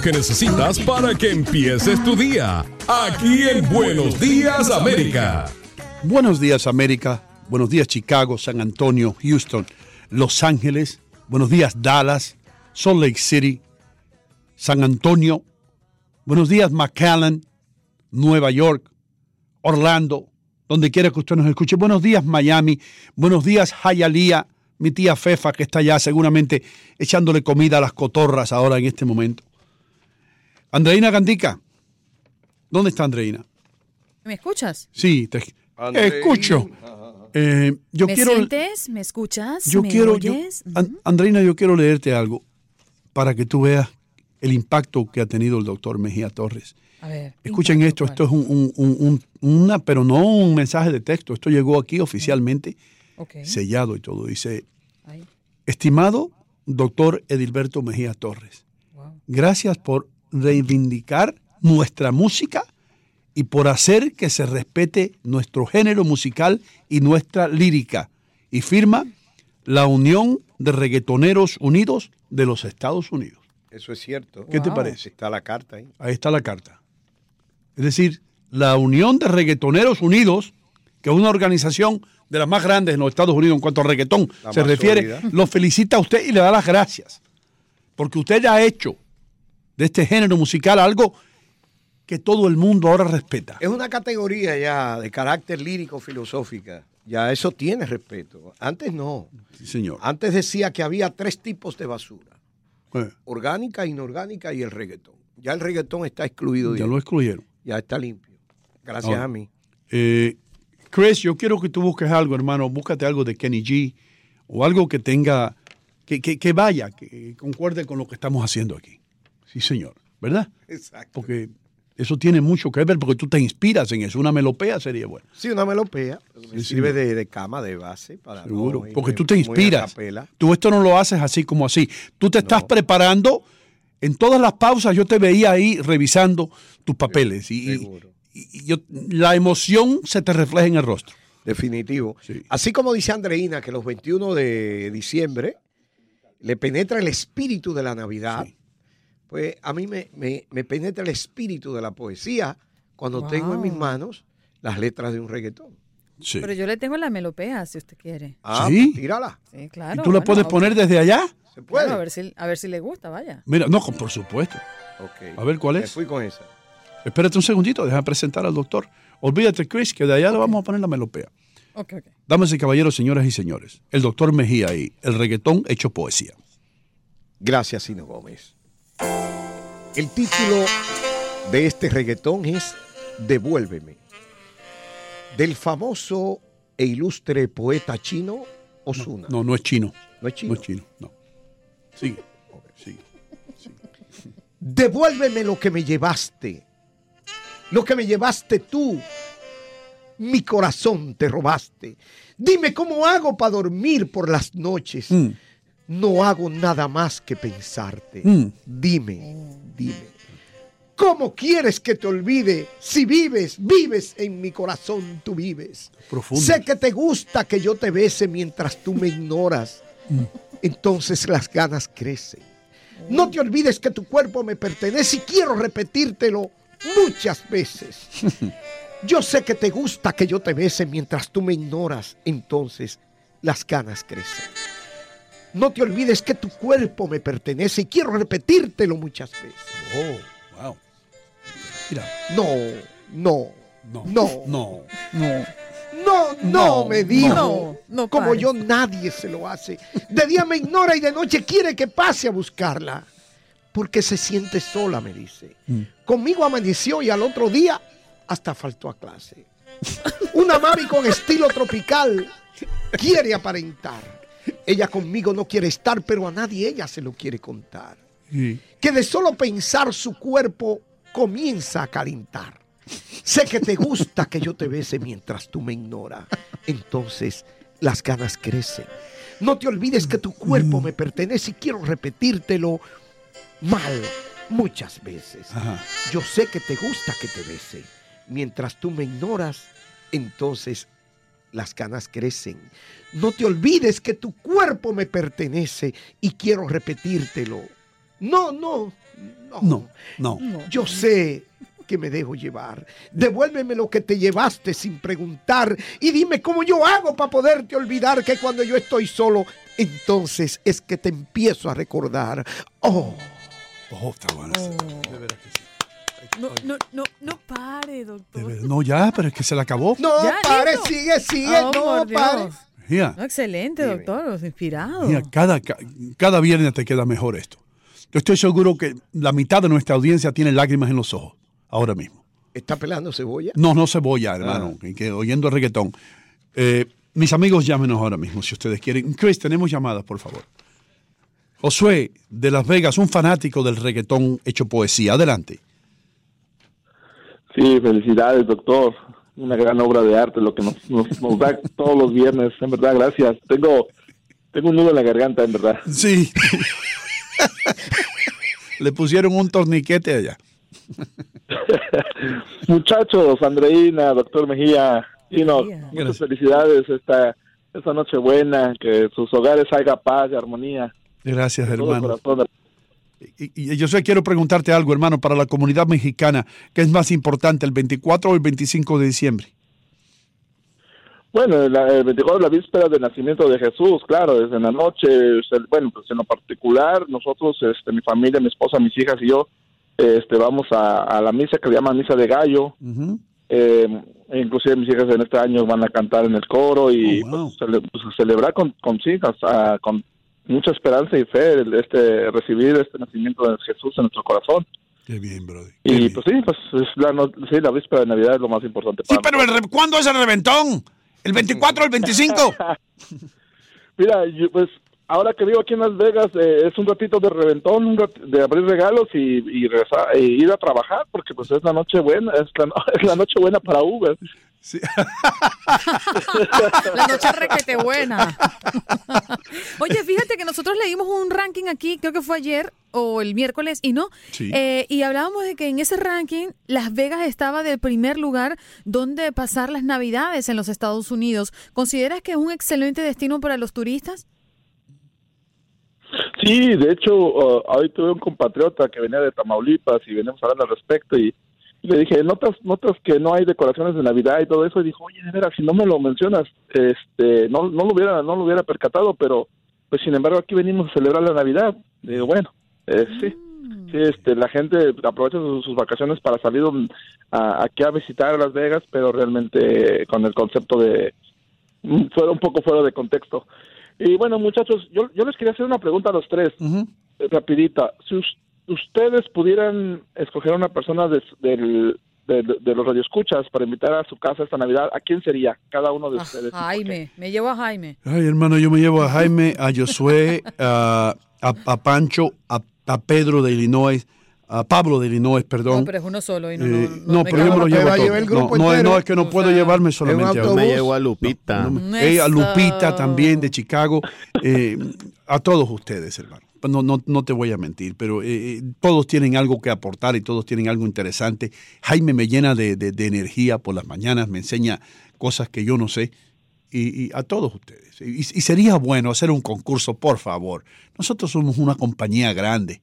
Que necesitas para que empieces tu día. Aquí en Buenos Días América. Buenos días América, buenos días Chicago, San Antonio, Houston, Los Ángeles, buenos días Dallas, Salt Lake City, San Antonio, buenos días McAllen, Nueva York, Orlando, donde quiera que usted nos escuche. Buenos días Miami, buenos días Hialeah, mi tía Fefa que está allá seguramente echándole comida a las cotorras ahora en este momento. Andreina Gandica, ¿dónde está Andreina? ¿Me escuchas? Sí, te escucho. Eh, yo ¿Me quiero, sientes? ¿Me escuchas? yo ¿Me quiero, yo- oyes? An- Andreina, yo quiero leerte algo para que tú veas el impacto que ha tenido el doctor Mejía Torres. A ver. Escuchen esto, esto es un, un- un- un- una, pero no un mensaje de texto, esto llegó aquí oficialmente, Ok. sellado y todo. Dice, estimado doctor Edilberto Mejía Torres, gracias por reivindicar nuestra música y por hacer que se respete nuestro género musical y nuestra lírica. Y firma la Unión de Reggaetoneros Unidos de los Estados Unidos. Eso es cierto. ¿Qué te parece? Está la carta ahí. Ahí está la carta. Es decir, la Unión de Reggaetoneros Unidos, que es una organización de las más grandes en los Estados Unidos en cuanto a reggaetón La se refiere, sólida. lo felicita a usted y le da las gracias. Porque usted ya ha hecho de este género musical algo que todo el mundo ahora respeta. Es una categoría ya de carácter lírico filosófica. Ya eso tiene respeto. Antes no. Sí, señor. Antes decía que había tres tipos de basura. Eh, Orgánica, inorgánica y el reggaetón. Ya el reggaetón está excluido. ya lo excluyeron. Ya está limpio. Gracias Ahora, a mí. Eh, Chris, yo quiero que tú busques algo, hermano. Búscate algo de Kenny G o algo que tenga, que, que- que vaya, que concuerde con lo que estamos haciendo aquí. Sí, señor. ¿Verdad? Exacto. Porque eso tiene mucho que ver, porque tú te inspiras en eso. Una melopea sería buena. Sí, una melopea. Me Sí, sirve de, de cama, de base. Para Seguro. Porque tú te inspiras. Tú esto no lo haces así como así. Tú te estás preparando. En todas las pausas yo te veía ahí revisando tus papeles. Y, y- Seguro. y yo, la emoción se te refleja en el rostro. Definitivo. Sí. Así como dice Andreina que los 21 de diciembre le penetra el espíritu de la Navidad, Sí. Pues a mí me, me- me penetra el espíritu de la poesía cuando Wow. tengo en mis manos las letras de un reggaetón. Sí. Pero yo le tengo la melopea, si usted quiere. Ah, ¿Sí? pues tírala. Sí, claro. ¿Y tú la bueno, puedes poner desde allá? ¿Se Claro, puede? a, ver si, a ver si le gusta, vaya. Mira, no, por supuesto. Ok. A ver, ¿cuál Me es? fui con esa. Espérate un segundito, déjame presentar al doctor. Olvídate, Chris, que de allá le vamos a poner la melopea. Ok, ok. Damas y caballeros, señoras y señores, el doctor Mejía ahí, el reggaetón hecho poesía. Gracias, Sino Gómez. El título de este reggaetón es Devuélveme. Del famoso e ilustre poeta chino Osuna. No, no es chino. ¿No es chino? No es chino, no. Sigue. Sigue. Devuélveme lo que me llevaste. Lo que me llevaste tú. Mi corazón te robaste. Dime cómo hago para dormir por las noches. Mm. No hago nada más que pensarte. Mm. Dime, dime. ¿Cómo quieres que te olvide si vives, vives en mi corazón, tú vives? Profundo. Sé que te gusta que yo te bese mientras tú me ignoras. Mm. Entonces las ganas crecen. No te olvides que tu cuerpo me pertenece y quiero repetírtelo muchas veces. Yo sé que te gusta que yo te bese mientras tú me ignoras. Entonces las ganas crecen. No te olvides que tu cuerpo me pertenece y quiero repetírtelo muchas veces. Oh, wow. Mira. No, no, No. no, No. No. no, no, No, me dijo. no, no Como yo nadie se lo hace. De día me ignora y de noche quiere que pase a buscarla. Porque se siente sola, me dice. Mm. Conmigo amaneció y al otro día hasta faltó a clase. Una mami con estilo tropical quiere aparentar. Ella conmigo no quiere estar, pero a nadie ella se lo quiere contar. Sí. Que de solo pensar su cuerpo comienza a calentar. Sé que te gusta que yo te bese mientras tú me ignoras. Entonces las ganas crecen. No te olvides que tu cuerpo me pertenece y quiero repetírtelo mal muchas veces. Ajá. Yo sé que te gusta que te bese. Mientras tú me ignoras, entonces las ganas crecen. No te olvides que tu cuerpo me pertenece y quiero repetírtelo. No, no, no. No, no. Yo sé que me dejo llevar. Devuélveme lo que te llevaste sin preguntar y dime cómo yo hago para poderte olvidar que cuando yo estoy solo, entonces es que te empiezo a recordar. Oh, Oh, está bueno. ese. De veras que sí. No, no, no, no pare, doctor. No, ya, pero es que se le acabó. no, Ya, pare, listo. sigue, sigue, Oh, no, pare. Mira, No, excelente, Dime. doctor. Inspirado. mira, cada, ca- cada viernes te queda mejor esto. Yo estoy seguro que la mitad de nuestra audiencia tiene lágrimas en los ojos ahora mismo. ¿Está pelando cebolla? No, no cebolla, hermano, que, que oyendo reggaetón. Eh, mis amigos, llámenos ahora mismo si ustedes quieren. Chris, tenemos llamadas, por favor. Josué, de Las Vegas, un fanático del reggaetón hecho poesía. Adelante. Sí, felicidades, doctor. Una gran obra de arte, lo que nos, nos, nos da todos los viernes. En verdad, gracias. Tengo, tengo un nudo en la garganta, en verdad. Sí. Le pusieron un torniquete allá. Muchachos, Andreina, doctor Mejía, y no, Mejía. muchas Gracias. felicidades esta, esta noche buena, que sus hogares haya paz y armonía. Gracias, hermano. Y, y yo sé, quiero preguntarte algo, hermano, para la comunidad mexicana, ¿qué es más importante, el 24 o el 25 de diciembre? Bueno, la- el 24 la víspera del nacimiento de Jesús, claro, desde la noche, bueno, pues en lo particular, nosotros, este, mi familia, mi esposa, mis hijas y yo, este, vamos a, a la misa que le llaman misa de gallo, eh, inclusive mis hijas en este año van a cantar en el coro y Oh, wow. pues, cele- pues, celebrar con, con sí, hasta con mucha esperanza y fe, el- este, recibir este nacimiento de Jesús en nuestro corazón. Qué bien, brother. Qué Y bien. pues sí, pues es la, no- sí, la víspera de Navidad es lo más importante. Sí, para pero el ¿cuándo es el reventón? ¿El 24 o el 25? Mira, yo, pues ahora que vivo aquí en Las Vegas, eh, es un ratito de reventón, un rat- de abrir regalos y, y regresar, e ir a trabajar, porque pues es la noche buena, es la, es la noche buena para Uber. Sí. La noche requete buena. Oye, fíjate que nosotros leímos un ranking aquí, creo que fue ayer o el miércoles, y no. Sí. Eh, y hablábamos de que en ese ranking Las Vegas estaba del primer lugar donde pasar las Navidades en los Estados Unidos. ¿Consideras que es un excelente destino para los turistas? Sí, de hecho, uh, hoy tuve un compatriota que venía de Tamaulipas y venimos hablando al respecto y, Y le dije, ¿notas, notas que no hay decoraciones de Navidad y todo eso? Y dijo, oye, de veras, si no me lo mencionas, este, no, no lo hubiera, no lo hubiera percatado, pero pues sin embargo aquí venimos a celebrar la Navidad. Y digo, bueno, eh, sí, sí, este, la gente aprovecha sus, sus vacaciones para salir a- aquí a visitar Las Vegas, pero realmente con el concepto de mm, fuera un poco fuera de contexto. Y bueno, muchachos, yo, yo les quería hacer una pregunta a los tres, eh, rapidita. Si ustedes pudieran escoger a una persona de, del- de, de los radioescuchas para invitar a su casa esta Navidad, ¿a quién sería cada uno de ustedes? Jaime, me llevo a Jaime. Ay, hermano, yo me llevo a Jaime, a Josué, a, a- a Pancho, a, a Pedro de Illinois, a Pablo de Illinois, perdón. No, pero es uno solo y no, Eh, no, pero yo me lo llevo todo. No, no, es- no, es que no puedo llevarme solamente a Yo me llevo a Lupita. No, no, eh, a Lupita también de Chicago, eh, a todos ustedes, hermano. No, no, no te voy a mentir, pero eh, eh, todos tienen algo que aportar y todos tienen algo interesante. Jaime me llena de, de- de energía por las mañanas, me enseña cosas que yo no sé. Y, y a todos ustedes. Y, y sería bueno hacer un concurso, por favor. Nosotros somos una compañía grande.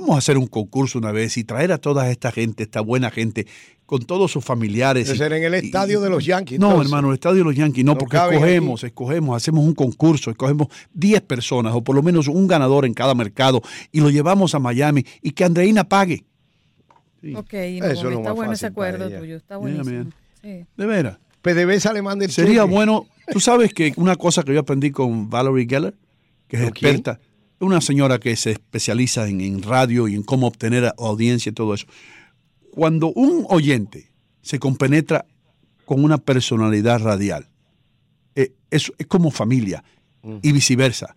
Vamos a hacer un concurso una vez y traer a toda esta gente, esta buena gente, con todos sus familiares. Ser en el estadio de los Yankees. no, entonces. hermano, el estadio de los Yankees no, No porque escogemos, escogemos, hacemos un concurso, escogemos 10 personas o por lo menos un ganador en cada mercado y lo llevamos a Miami y que Andreina pague. Ok, Eso no, es lo está más bueno ese acuerdo tuyo, está buenísimo. Sí. De veras. PDVSA le manda el Sería cheque. bueno, tú sabes que una cosa que yo aprendí con Valerie Geller, que es ¿Con quién? Una señora que se especializa en, en radio y en cómo obtener audiencia y todo eso. Cuando un oyente se compenetra con una personalidad radial, eh, es, es como familia y viceversa.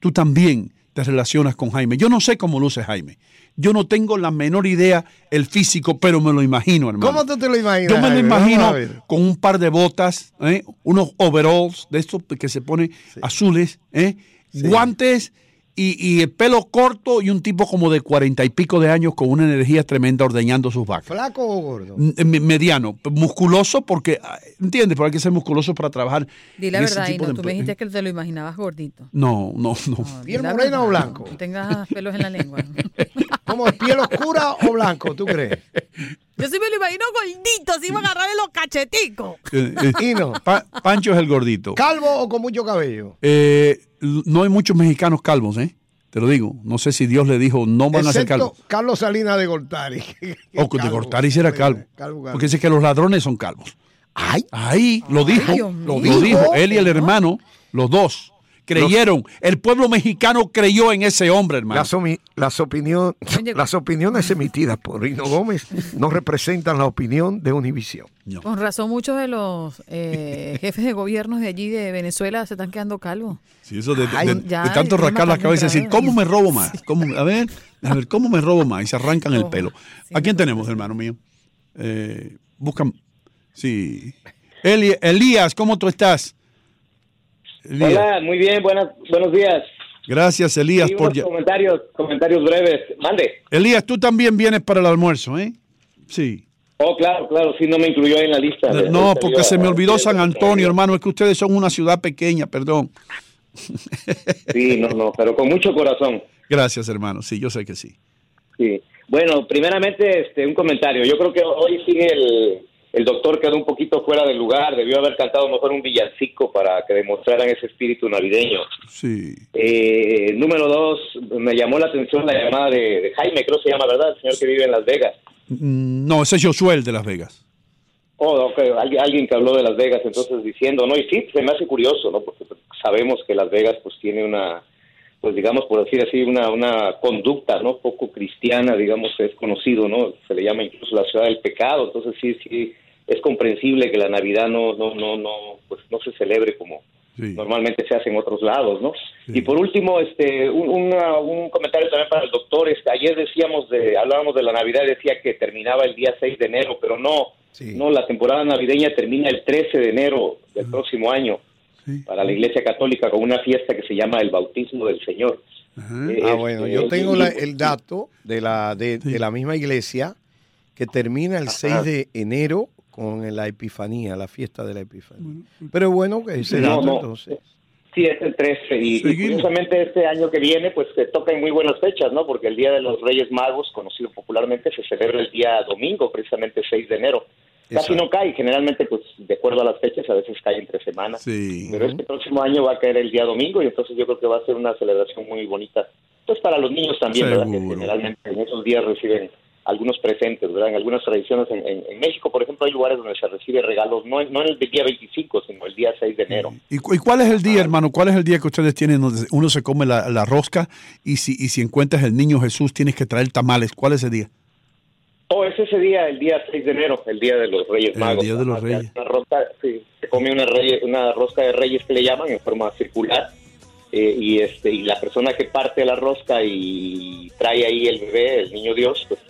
Tú también te relacionas con Jaime. Yo no sé cómo luce Jaime. Yo no tengo la menor idea el físico, pero me lo imagino, hermano. ¿Cómo tú te lo imaginas? Yo me lo imagino con un par de botas, ¿eh? unos overalls de estos que se ponen azules, ¿eh? guantes y, y el pelo corto y un tipo como de cuarenta y pico de años con una energía tremenda ordeñando sus vacas. ¿Flaco o gordo? M- me- Mediano, musculoso porque, ah, ¿entiendes? Pero hay que ser musculoso para trabajar. Di la verdad, tipo de tú me dijiste que te lo imaginabas gordito. No, no, no. ¿Piel morena verdad, o blanco? No tengas pelos en la lengua. ¿Cómo es piel oscura o blanco, tú crees? Yo sí me lo imagino gordito, así va a agarrarle los cacheticos. Eh, eh, Hino. Pa- Pancho es el gordito. ¿Calvo o con mucho cabello? Eh, no hay muchos mexicanos calvos, ¿eh? Te lo digo. No sé si Dios le dijo, no van a ser calvos. Carlos Salinas de Gortari. O que de Gortari si era calvo. Calvo, calvo. Porque dice que los ladrones son calvos. Ay, Ahí lo dijo. Lo, dijo. Él y el ¿no? hermano, los dos, creyeron. El pueblo mexicano creyó en ese hombre, hermano. Las, las, opinión- las opiniones emitidas por Rino Gómez no representan la opinión de Univisión. Con razón, muchos de los eh, jefes de gobiernos de allí de Venezuela se están quedando calvos. Sí, eso de, de- Ay, de- ya, de tanto rascar la cambia cabeza y decir. ¿cómo me robo más? ¿Cómo- a ver, a ver, ¿cómo me robo más? Y se arrancan el Ojo. pelo. Sí, ¿A quién no tenemos, hermano mío? Eh, buscan. Sí. Elías, ¿cómo tú estás? Elías. Hola, muy bien, buenas, buenos días. Gracias, Elías, Sí, por unos comentarios, comentarios breves. Mande. Elías, tú también vienes para el almuerzo, ¿eh? Sí. Oh, claro, claro, sí, no me incluyó en la lista. de- No, de- porque se me olvidó San Antonio, hermano. Es que ustedes son una ciudad pequeña, perdón. Sí, no, no, pero con mucho corazón. Gracias, hermano. Sí, yo sé que sí. Sí. Bueno, primeramente, este, un comentario. Yo creo que hoy sí el, el doctor quedó un poquito fuera del lugar. Debió haber cantado mejor un villancico para que demostraran ese espíritu navideño. Sí. Eh, número dos, me llamó la atención la llamada de, de Jaime, creo que se llama, ¿verdad? El señor que vive en Las Vegas. Mm, No, ese es Josué el de Las Vegas. Oh, ok, alguien, alguien que habló de Las Vegas, entonces diciendo, ¿no? Y sí, se me hace curioso, ¿no? Porque sabemos que Las Vegas, pues, tiene una, pues, digamos, por decir así, una, una conducta, ¿no? Poco cristiana, digamos, es conocido, ¿no? Se le llama incluso la ciudad del pecado, entonces sí, sí, es comprensible que la Navidad no, no, no, no, pues, no se celebre como Sí. normalmente se hace en otros lados, ¿no? Y por último, este, un, una- un comentario también para el doctor, este, ayer decíamos de, hablábamos de la Navidad, decía que terminaba el día 6 de enero, pero no, no, la temporada navideña termina el 13 de enero del próximo año para la Iglesia Católica con una fiesta que se llama el Bautismo del Señor. Eh, Ah, bueno, yo tengo la- el dato de la, de, de la misma iglesia que termina el 6 de enero con la Epifanía, la fiesta de la Epifanía. Pero bueno, que ese No, dato no. entonces. Sí, es el 13 y, y curiosamente este año que viene pues se toca en muy buenas fechas, ¿no? Porque el Día de los Reyes Magos, conocido popularmente, se celebra el día domingo, precisamente 6 de enero. Casi no cae, generalmente pues de acuerdo a las fechas a veces cae entre semanas. Sí. Pero este próximo año va a caer el día domingo y entonces yo creo que va a ser una celebración muy bonita. Pues para los niños también, ¿verdad? Que generalmente en esos días reciben algunos presentes, ¿verdad? En algunas tradiciones en, en- en México, por ejemplo, hay lugares donde se recibe regalos, no, no en el día 25, sino el día 6 de enero. ¿Y, y cuál es el día, hermano? ¿Cuál es el día que ustedes tienen donde uno se come la, la rosca y si, y si encuentras el niño Jesús tienes que traer tamales? ¿Cuál es ese día? Oh, es ese día, el día 6 de enero, el día de los Reyes El Magos. Día de los Reyes. Una rosca, sí, se come una, una rosca de reyes que le llaman en forma circular. eh, y este y la persona que parte la rosca y trae ahí el bebé, el niño Dios, pues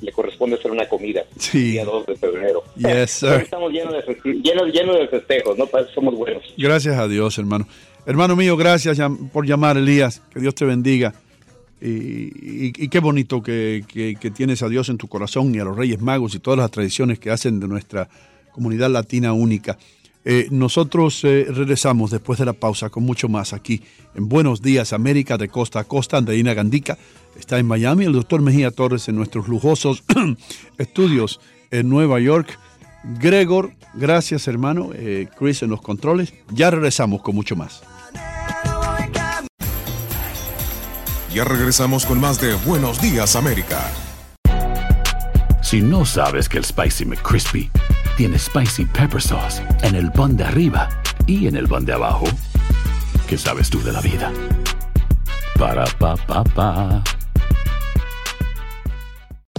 le corresponde hacer una comida Sí. el día 2 de febrero. Yes, sir. Estamos llenos de, llenos, llenos de festejos, ¿no? Somos buenos. Gracias a Dios, hermano. Hermano mío, gracias por llamar, Elías. Que Dios te bendiga. Y, qué bonito que tienes a Dios en tu corazón y a los Reyes Magos y todas las tradiciones que hacen de nuestra comunidad latina única. Eh, nosotros eh, regresamos después de la pausa con mucho más aquí en Buenos Días América de costa a costa. Andreina Gandica está en Miami, el doctor Mejía Torres en nuestros lujosos estudios en Nueva York. Gregor, gracias hermano. Eh, Chris en los controles. Ya regresamos con mucho más. Ya regresamos con más de Buenos Días América. Si no sabes que el Spicy McCrispy tiene Spicy Pepper Sauce en el pan de arriba y en el pan de abajo, ¿qué sabes tú de la vida? Para, pa, pa, pa.